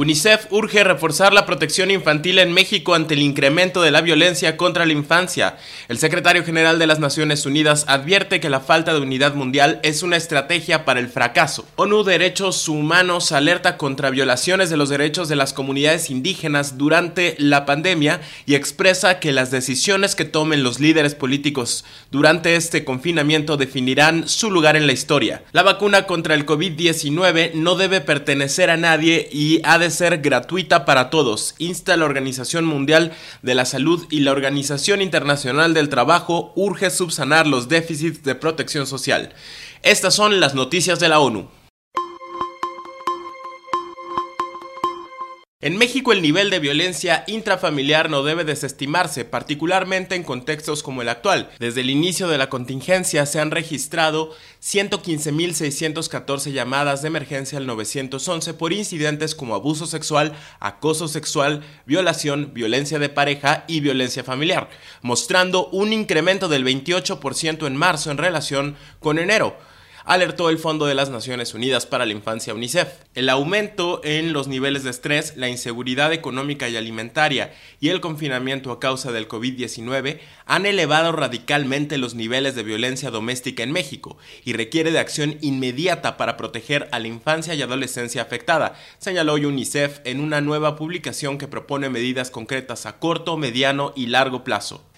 UNICEF urge reforzar la protección infantil en México ante el incremento de la violencia contra la infancia. El secretario general de las Naciones Unidas advierte que la falta de unidad mundial es una estrategia para el fracaso. ONU Derechos Humanos alerta contra violaciones de los derechos de las comunidades indígenas durante la pandemia y expresa que las decisiones que tomen los líderes políticos durante este confinamiento definirán su lugar en la historia. La vacuna contra el COVID-19 no debe pertenecer a nadie y ha de ser gratuita para todos, insta la Organización Mundial de la Salud y la Organización Internacional del Trabajo urge subsanar los déficits de protección social. Estas son las noticias de la ONU. En México el nivel de violencia intrafamiliar no debe desestimarse, particularmente en contextos como el actual. Desde el inicio de la contingencia se han registrado 115.614 llamadas de emergencia al 911 por incidentes como abuso sexual, acoso sexual, violación, violencia de pareja y violencia familiar, mostrando un incremento del 28% en marzo en relación con enero alertó el Fondo de las Naciones Unidas para la Infancia UNICEF. El aumento en los niveles de estrés, la inseguridad económica y alimentaria y el confinamiento a causa del COVID-19 han elevado radicalmente los niveles de violencia doméstica en México y requiere de acción inmediata para proteger a la infancia y adolescencia afectada, señaló UNICEF en una nueva publicación que propone medidas concretas a corto, mediano y largo plazo.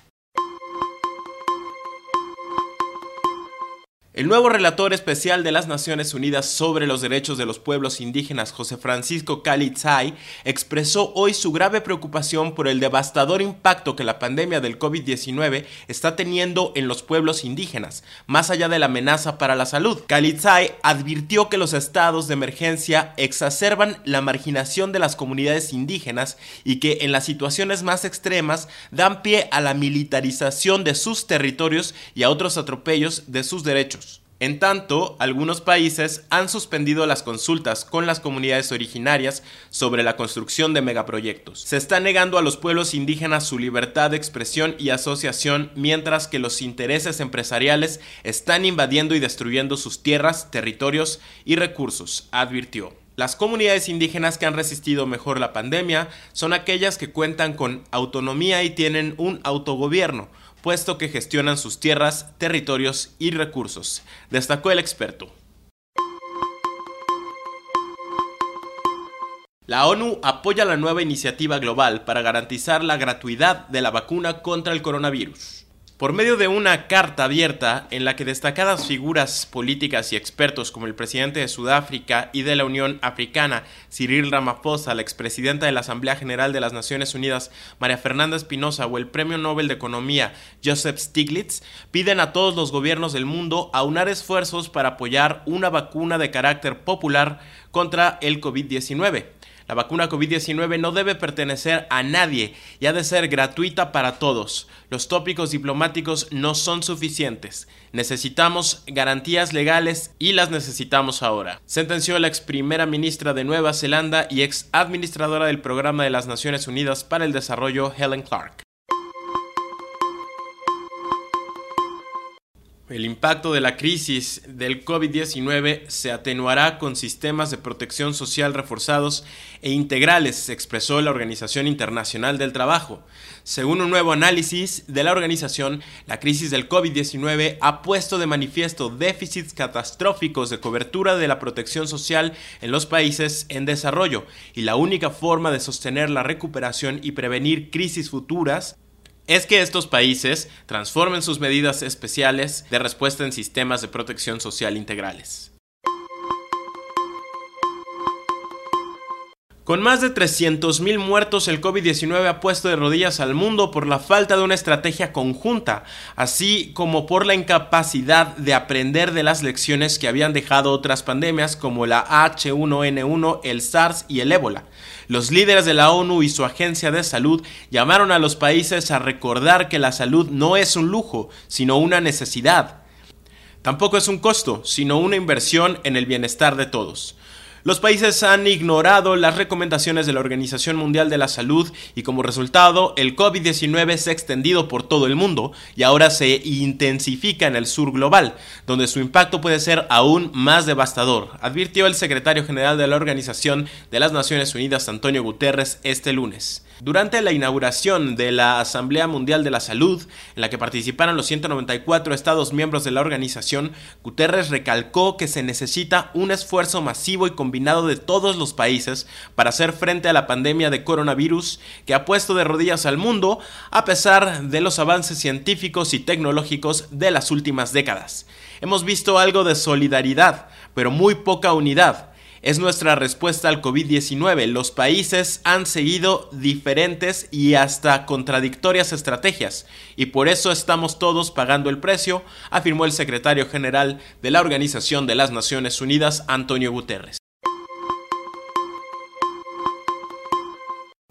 El nuevo relator especial de las Naciones Unidas sobre los derechos de los pueblos indígenas, José Francisco Calitzay, expresó hoy su grave preocupación por el devastador impacto que la pandemia del COVID-19 está teniendo en los pueblos indígenas, más allá de la amenaza para la salud. Calitzay advirtió que los estados de emergencia exacerban la marginación de las comunidades indígenas y que en las situaciones más extremas dan pie a la militarización de sus territorios y a otros atropellos de sus derechos. En tanto, algunos países han suspendido las consultas con las comunidades originarias sobre la construcción de megaproyectos. Se está negando a los pueblos indígenas su libertad de expresión y asociación, mientras que los intereses empresariales están invadiendo y destruyendo sus tierras, territorios y recursos, advirtió. Las comunidades indígenas que han resistido mejor la pandemia son aquellas que cuentan con autonomía y tienen un autogobierno, puesto que gestionan sus tierras, territorios y recursos, destacó el experto. La ONU apoya la nueva iniciativa global para garantizar la gratuidad de la vacuna contra el coronavirus. Por medio de una carta abierta en la que destacadas figuras políticas y expertos como el presidente de Sudáfrica y de la Unión Africana, Cyril Ramaphosa, la expresidenta de la Asamblea General de las Naciones Unidas, María Fernanda Espinosa o el Premio Nobel de Economía, Joseph Stiglitz, piden a todos los gobiernos del mundo aunar esfuerzos para apoyar una vacuna de carácter popular contra el COVID-19. La vacuna COVID-19 no debe pertenecer a nadie y ha de ser gratuita para todos. Los tópicos diplomáticos no son suficientes. Necesitamos garantías legales y las necesitamos ahora. Sentenció la ex primera ministra de Nueva Zelanda y ex administradora del Programa de las Naciones Unidas para el Desarrollo Helen Clark. El impacto de la crisis del COVID-19 se atenuará con sistemas de protección social reforzados e integrales, expresó la Organización Internacional del Trabajo. Según un nuevo análisis de la organización, la crisis del COVID-19 ha puesto de manifiesto déficits catastróficos de cobertura de la protección social en los países en desarrollo, y la única forma de sostener la recuperación y prevenir crisis futuras es que estos países transformen sus medidas especiales de respuesta en sistemas de protección social integrales. Con más de 300.000 muertos, el COVID-19 ha puesto de rodillas al mundo por la falta de una estrategia conjunta, así como por la incapacidad de aprender de las lecciones que habían dejado otras pandemias como la H1N1, el SARS y el ébola. Los líderes de la ONU y su agencia de salud llamaron a los países a recordar que la salud no es un lujo, sino una necesidad. Tampoco es un costo, sino una inversión en el bienestar de todos. Los países han ignorado las recomendaciones de la Organización Mundial de la Salud y como resultado el COVID-19 se ha extendido por todo el mundo y ahora se intensifica en el sur global, donde su impacto puede ser aún más devastador, advirtió el secretario general de la Organización de las Naciones Unidas, Antonio Guterres, este lunes. Durante la inauguración de la Asamblea Mundial de la Salud, en la que participaron los 194 Estados miembros de la organización, Guterres recalcó que se necesita un esfuerzo masivo y de todos los países para hacer frente a la pandemia de coronavirus que ha puesto de rodillas al mundo a pesar de los avances científicos y tecnológicos de las últimas décadas. Hemos visto algo de solidaridad, pero muy poca unidad es nuestra respuesta al COVID-19. Los países han seguido diferentes y hasta contradictorias estrategias y por eso estamos todos pagando el precio, afirmó el secretario general de la Organización de las Naciones Unidas, Antonio Guterres.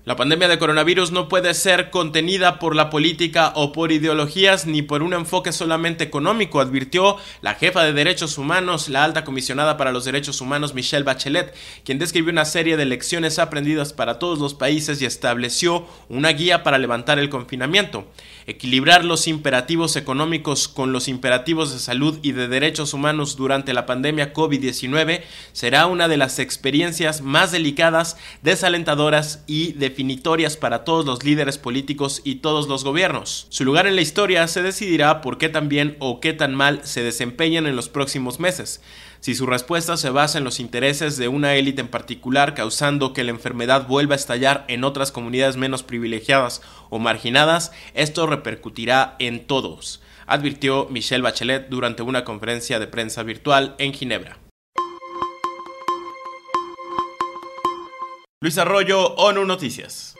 La pandemia de coronavirus no puede ser contenida por la política o por ideologías ni por un enfoque solamente económico, advirtió la jefa de derechos humanos, la alta comisionada para los derechos humanos Michelle Bachelet, quien describió una serie de lecciones aprendidas para todos los países y estableció una guía para levantar el confinamiento. Equilibrar los imperativos económicos con los imperativos de salud y de derechos humanos durante la pandemia COVID-19 será una de las experiencias más delicadas, desalentadoras y definitorias para todos los líderes políticos y todos los gobiernos. Su lugar en la historia se decidirá por qué tan bien o qué tan mal se desempeñan en los próximos meses si su respuesta se basa en los intereses de una élite en particular, causando que la enfermedad vuelva a estallar en otras comunidades menos privilegiadas o marginadas, esto repercutirá en todos, advirtió Michelle Bachelet durante una conferencia de prensa virtual en Ginebra. Luis Arroyo, ONU Noticias.